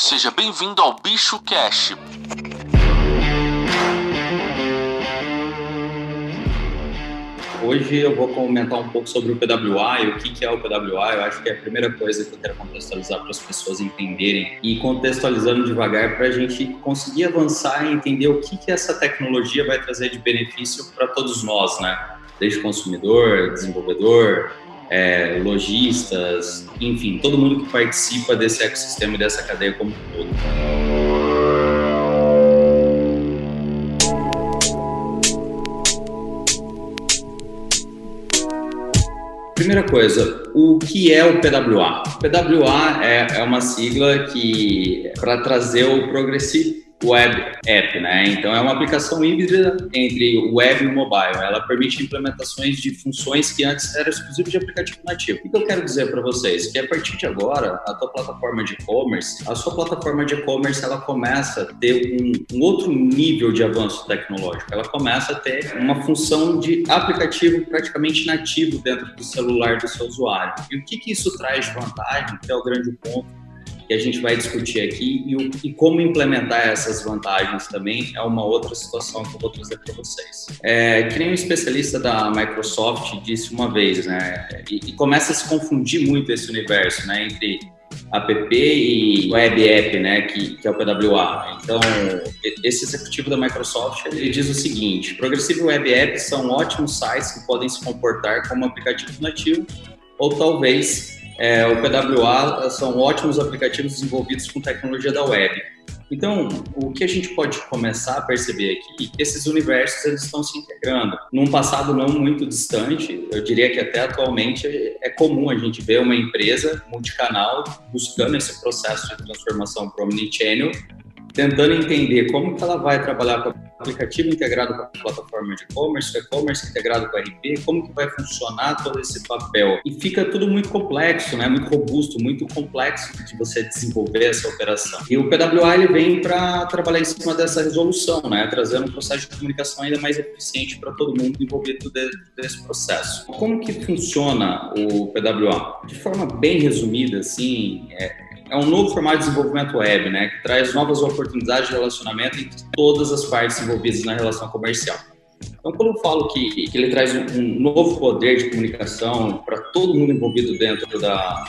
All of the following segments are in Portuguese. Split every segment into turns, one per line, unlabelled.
Seja bem-vindo ao Bicho Cash.
Hoje eu vou comentar um pouco sobre o PWA e o que é o PWA. Eu acho que é a primeira coisa que eu quero contextualizar para as pessoas entenderem e contextualizando devagar para a gente conseguir avançar e entender o que, que essa tecnologia vai trazer de benefício para todos nós, né? Desde consumidor, desenvolvedor, é, lojistas, enfim, todo mundo que participa desse ecossistema e dessa cadeia como um todo. Primeira coisa, o que é o PWA? O PWA é, é uma sigla que para trazer o Progressive web app, né? Então é uma aplicação híbrida entre web e mobile. Ela permite implementações de funções que antes eram exclusivas de aplicativo nativo. O que eu quero dizer para vocês? Que a partir de agora, a tua plataforma de e-commerce, a sua plataforma de e-commerce, ela começa a ter um, um, outro nível de avanço tecnológico. Ela começa a ter uma função de aplicativo praticamente nativo dentro do celular do seu usuário. E o que, que isso traz de vantagem, que é o grande ponto que a gente vai discutir aqui e, o, e, como implementar essas vantagens também é uma outra situação que eu vou trazer para vocês. É, que nem um especialista da Microsoft disse uma vez, né, e, e começa a se confundir muito esse universo, né, entre app e web app, né, que, que, é o PWA. Então, esse executivo da Microsoft ele diz o seguinte: Progressive Web Apps são ótimos sites que podem se comportar como aplicativo nativo ou talvez é, o PWA são ótimos aplicativos desenvolvidos com tecnologia da web. Então, o que a gente pode começar a perceber aqui é que esses universos eles estão se integrando. Num passado não muito distante, eu diria que até atualmente é comum a gente ver uma empresa multicanal buscando esse processo de transformação para o omnichannel, tentando entender como que ela vai trabalhar com aplicativo integrado com a plataforma de e-commerce, e-commerce integrado com o RP, como que vai funcionar todo esse papel. E fica tudo muito complexo, né? muito robusto, muito complexo de você desenvolver essa operação. E o PWA ele vem para trabalhar em cima dessa resolução, né? trazendo um processo de comunicação ainda mais eficiente para todo mundo envolvido dentro desse processo. Como que funciona o PWA? De forma bem resumida, assim, é, é um novo formato de desenvolvimento web, né, que traz novas oportunidades de relacionamento entre todas as partes envolvidas na relação comercial. Então, quando eu falo que, que ele traz um, um novo poder de comunicação para todo mundo envolvido dentro da,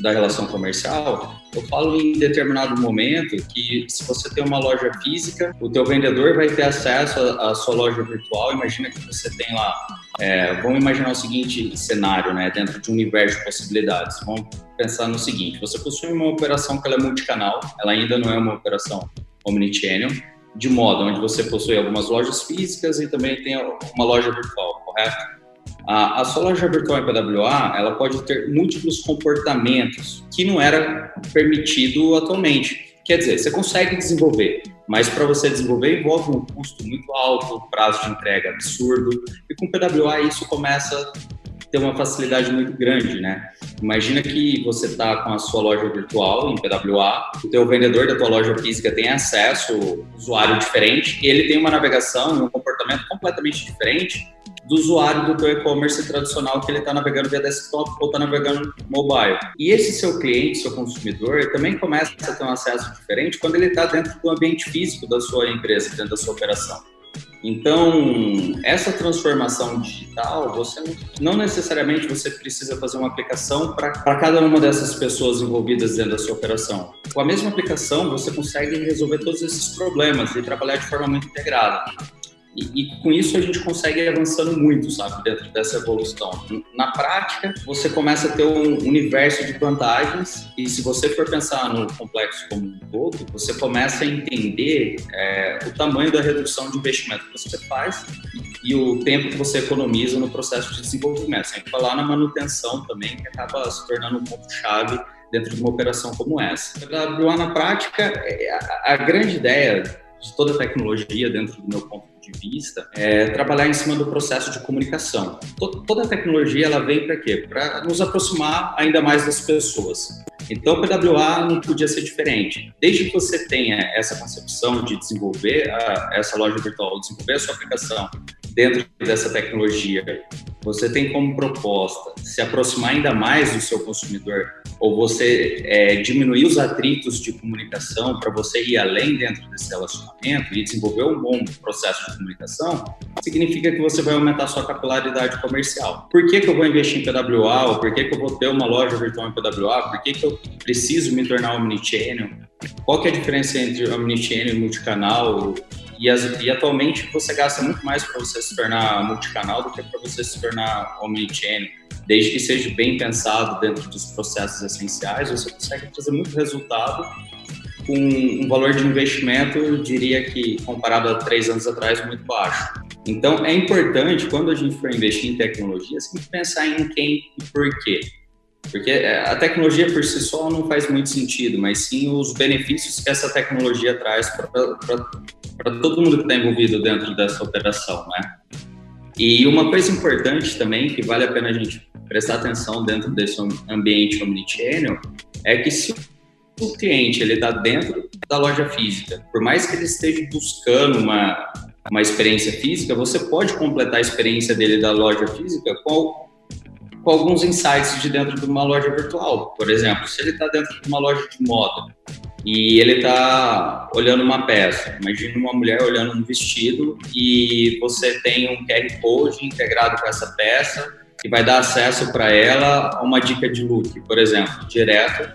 da relação comercial, eu falo em determinado momento que se você tem uma loja física, o teu vendedor vai ter acesso à sua loja virtual. Imagina que você tem lá, é, vamos imaginar o seguinte cenário, né, dentro de um universo de possibilidades. Vamos pensar no seguinte: você possui uma operação que ela é multicanal, ela ainda não é uma operação omnichannel, de modo onde você possui algumas lojas físicas e também tem uma loja virtual, correto? A, a loja virtual em PWA, ela pode ter múltiplos comportamentos que não era permitido atualmente. Quer dizer, você consegue desenvolver, mas para você desenvolver envolve um custo muito alto, prazo de entrega absurdo, e com PWA isso começa ter uma facilidade muito grande, né? Imagina que você está com a sua loja virtual em PWA, o teu vendedor da tua loja física tem acesso, usuário diferente, e ele tem uma navegação e um comportamento completamente diferente do usuário do teu e-commerce tradicional que ele está navegando via desktop ou está navegando mobile. E esse seu cliente, seu consumidor, também começa a ter um acesso diferente quando ele está dentro do ambiente físico da sua empresa, dentro da sua operação. Então, essa transformação digital, você não necessariamente você precisa fazer uma aplicação para cada uma dessas pessoas envolvidas dentro da sua operação. Com a mesma aplicação, você consegue resolver todos esses problemas e trabalhar de forma muito integrada. E, e, com isso a gente consegue ir avançando muito, sabe, dentro dessa evolução. Na prática, você começa a ter um universo de vantagens e se você for pensar no complexo como um todo, você começa a entender é, o tamanho da redução de investimento que você faz e o tempo que você economiza no processo de desenvolvimento. Sem falar na manutenção também, que acaba se tornando um ponto-chave dentro de uma operação como essa. Para na prática, é, a, a grande ideia de toda a tecnologia dentro do meu ponto de vista, é trabalhar em cima do processo de comunicação. Toda a tecnologia ela vem para quê? Para nos aproximar ainda mais das pessoas. Então, o PWA não podia ser diferente. Desde que você tenha essa concepção de desenvolver a, essa loja virtual, desenvolver a sua aplicação dentro dessa tecnologia você tem como proposta se aproximar ainda mais do seu consumidor ou você é, diminuir os atritos de comunicação para você ir além dentro desse relacionamento e desenvolver um bom processo de comunicação, significa que você vai aumentar sua capilaridade comercial. Por que, que eu vou investir em PWA? Ou por que, que eu vou ter uma loja virtual em PWA? Por que, que eu preciso me tornar omnichannel? Qual que é a diferença entre omnichannel e multicanal? E, as, e, atualmente você gasta muito mais para você se tornar multicanal do que para você se tornar omnichannel. Desde que seja bem pensado dentro dos processos essenciais, você consegue trazer muito resultado com um valor de investimento, eu diria que comparado a três anos atrás, muito baixo. Então, é importante, quando a gente for investir em tecnologia, sempre pensar em quem e por quê. Porque é, a tecnologia por si só não faz muito sentido, mas sim os benefícios que essa tecnologia traz para todo mundo que está envolvido dentro dessa operação, né? E uma coisa importante também, que vale a pena a gente prestar atenção dentro desse ambiente omnichannel, é que se o cliente ele está dentro da loja física, por mais que ele esteja buscando uma, uma experiência física, você pode completar a experiência dele da loja física com com alguns insights de dentro de uma loja virtual. Por exemplo, se ele está dentro de uma loja de moda e ele está olhando uma peça, imagina uma mulher olhando um vestido e você tem um QR Code integrado com essa peça que vai dar acesso para ela a uma dica de look, por exemplo, direto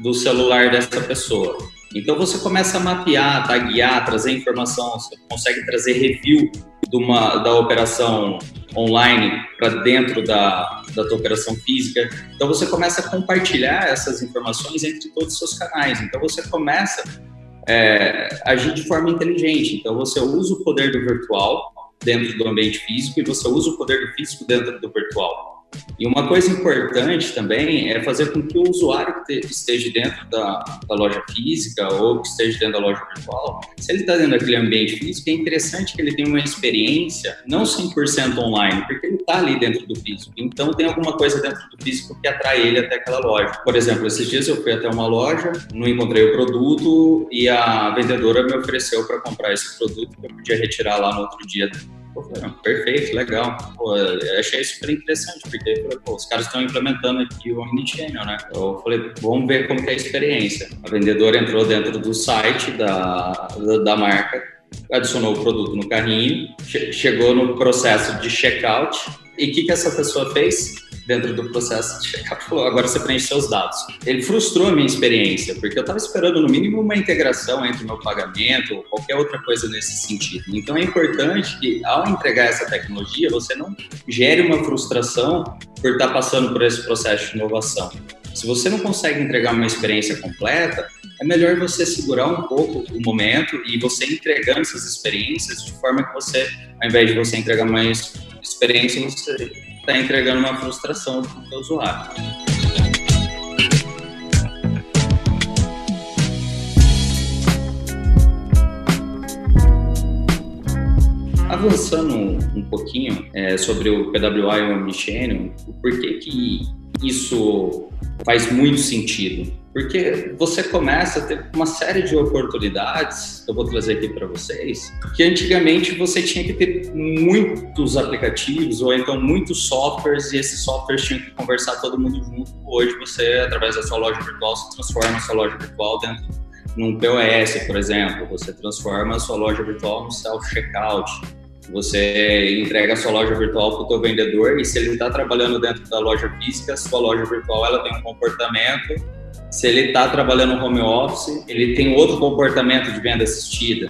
do celular dessa pessoa. Então você começa a mapear, taguear, trazer informação, você consegue trazer review uma, da operação online para dentro da, da tua operação física. Então você começa a compartilhar essas informações entre todos os seus canais. Então você começa é, a agir de forma inteligente. Então você usa o poder do virtual dentro do ambiente físico e você usa o poder do físico dentro do virtual. E uma coisa importante também é fazer com que o usuário que esteja dentro da, da loja física ou que esteja dentro da loja virtual, se ele está dentro daquele ambiente físico, é interessante que ele tenha uma experiência não 100% online, porque ele está ali dentro do físico. Então tem alguma coisa dentro do físico que atrai ele até aquela loja. Por exemplo, esses dias eu fui até uma loja, não encontrei o produto e a vendedora me ofereceu para comprar esse produto que eu podia retirar lá no outro dia Perfeito, legal. Pô, achei super interessante, porque pô, os caras estão implementando aqui o Omnichannel, né? Eu falei, vamos ver como é a experiência. A vendedora entrou dentro do site da, da, da marca, adicionou o produto no carrinho, che chegou no processo de checkout, e o que, que essa pessoa fez? Dentro do processo de agora você preenche seus dados. Ele frustrou a minha experiência, porque eu estava esperando no mínimo uma integração entre o meu pagamento ou qualquer outra coisa nesse sentido. Então é importante que ao entregar essa tecnologia, você não gere uma frustração por estar tá passando por esse processo de inovação. Se você não consegue entregar uma experiência completa, é melhor você segurar um pouco o momento e você entregando essas experiências de forma que você, ao invés de você entregar mais experiência, você está entregando uma frustração para o usuário. Avançando um, pouquinho é, sobre o PWA e o Omnichannel, por que que isso faz muito sentido? Porque você começa a ter uma série de oportunidades, que eu vou trazer aqui para vocês, que antigamente você tinha que ter muitos aplicativos ou então muitos softwares e esses softwares tinham que conversar todo mundo junto. Hoje você, através da sua loja virtual, se transforma a sua loja virtual dentro num POS, por exemplo. Você transforma a sua loja virtual no self-checkout. Você entrega a sua loja virtual para o teu vendedor e se ele está trabalhando dentro da loja física, sua loja virtual ela tem um comportamento se ele está trabalhando no home office, ele tem outro comportamento de venda assistida.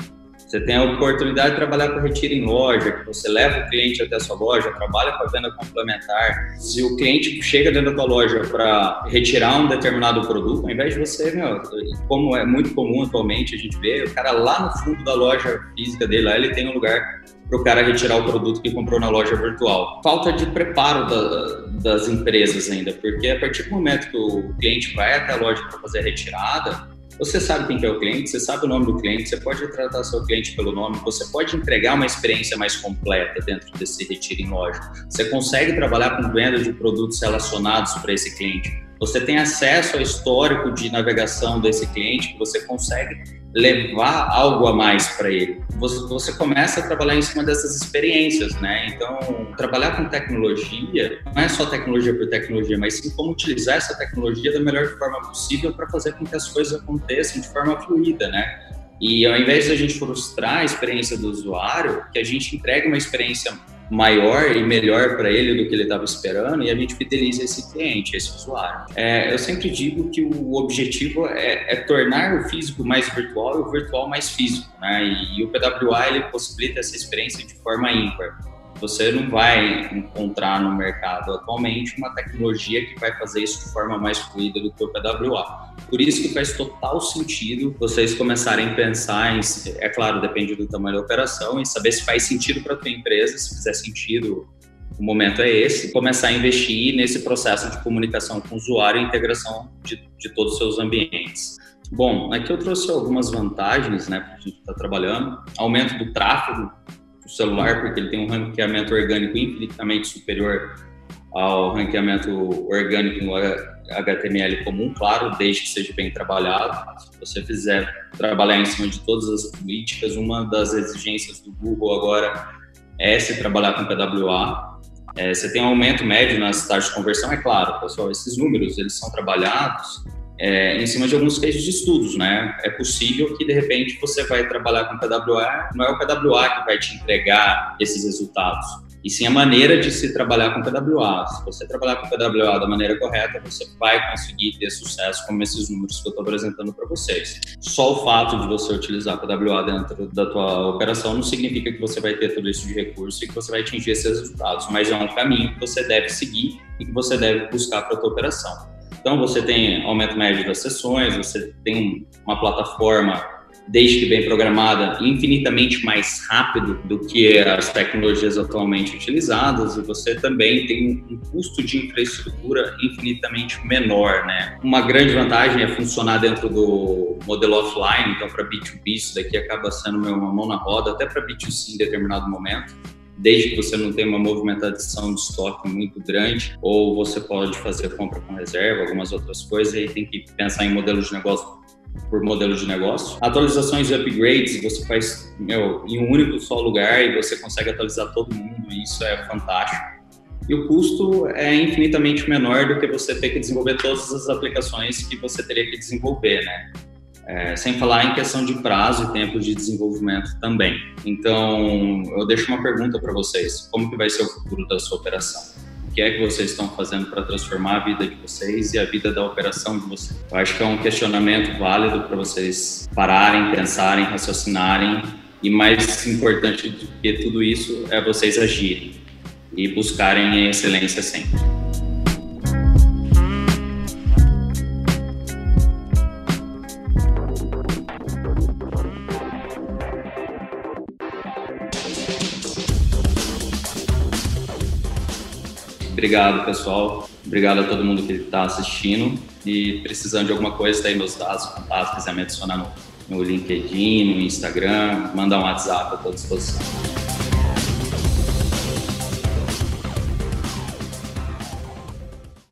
Você tem a oportunidade de trabalhar com retiro em loja, que você leva o cliente até a sua loja, trabalha com a venda complementar. Se o cliente chega dentro da tua loja para retirar um determinado produto, ao invés de você, meu, como é muito comum atualmente a gente vê, o cara lá no fundo da loja física dele, lá ele tem um lugar para o cara retirar o produto que comprou na loja virtual. Falta de preparo da, das empresas ainda, porque a partir do momento que o cliente vai até a loja para fazer a retirada, você sabe quem é o cliente, você sabe o nome do cliente, você pode tratar seu cliente pelo nome, você pode entregar uma experiência mais completa dentro desse retiro em loja. Você consegue trabalhar com venda de produtos relacionados para esse cliente. Você tem acesso ao histórico de navegação desse cliente, você consegue levar algo a mais para ele. Você, você, começa a trabalhar em cima dessas experiências, né? Então, trabalhar com tecnologia não é só tecnologia por tecnologia, mas sim como utilizar essa tecnologia da melhor forma possível para fazer com que as coisas aconteçam de forma fluida, né? E ao invés de a gente frustrar a experiência do usuário, que a gente entregue uma experiência maior e melhor para ele do que ele estava esperando e a gente fideliza esse cliente, esse usuário. É, eu sempre digo que o objetivo é, é, tornar o físico mais virtual e o virtual mais físico, né? E, e o PWA ele possibilita essa experiência de forma ímpar. Você não vai encontrar no mercado atualmente uma tecnologia que vai fazer isso de forma mais fluida do que o PWA. Por isso que faz total sentido vocês começarem a pensar em, é claro, depende do tamanho da operação, e saber se faz sentido para a tua empresa, se fizer sentido, o momento é esse, começar a investir nesse processo de comunicação com o usuário e integração de, de todos os seus ambientes. Bom, aqui eu trouxe algumas vantagens, né, para a gente estar tá trabalhando. Aumento do tráfego, o celular, porque ele tem um ranqueamento orgânico infinitamente superior ao ranqueamento orgânico no HTML comum, claro, desde que seja bem trabalhado. Se você fizer trabalhar em cima de todas as políticas, uma das exigências do Google agora é se trabalhar com PWA. É, você tem um aumento médio nas taxas de conversão, é claro, pessoal, esses números eles são trabalhados é, em cima de alguns cases de estudos, né? É possível que de repente você vai trabalhar com PWA, não é o PWA que vai te entregar esses resultados, e sim a maneira de se trabalhar com PWA. Se você trabalhar com PWA da maneira correta, você vai conseguir ter sucesso com esses números que eu estou apresentando para vocês. Só o fato de você utilizar PWA dentro da tua operação não significa que você vai ter tudo isso de recurso e que você vai atingir esses resultados, mas é um caminho que você deve seguir e que você deve buscar para a tua operação. Então, você tem aumento médio das sessões, você tem uma plataforma, desde que bem programada, infinitamente mais rápido do que as tecnologias atualmente utilizadas, e você também tem um custo de infraestrutura infinitamente menor, né? Uma grande vantagem é funcionar dentro do modelo offline, então para B2B isso daqui acaba sendo uma mão na roda, até para B2C em determinado momento desde que você não tenha uma movimentação de estoque muito grande, ou você pode fazer compra com reserva, algumas outras coisas, e aí tem que pensar em modelos de negócio por modelo de negócio. Atualizações e upgrades você faz meu, em um único só lugar e você consegue atualizar todo mundo, e isso é fantástico. E o custo é infinitamente menor do que você ter que desenvolver todas as aplicações que você teria que desenvolver, né? É, sem falar em questão de prazo e tempo de desenvolvimento também. Então, eu deixo uma pergunta para vocês: como que vai ser o futuro da sua operação? O que é que vocês estão fazendo para transformar a vida de vocês e a vida da operação de vocês? Eu acho que é um questionamento válido para vocês pararem, pensarem, raciocinarem e mais importante do que tudo isso é vocês agirem e buscarem a excelência sempre. Obrigado, pessoal. Obrigado a todo mundo que está assistindo. E precisando de alguma coisa, está aí meus dados, contatos, quiser me adicionar no, no LinkedIn, no Instagram, mandar um WhatsApp, à disposição.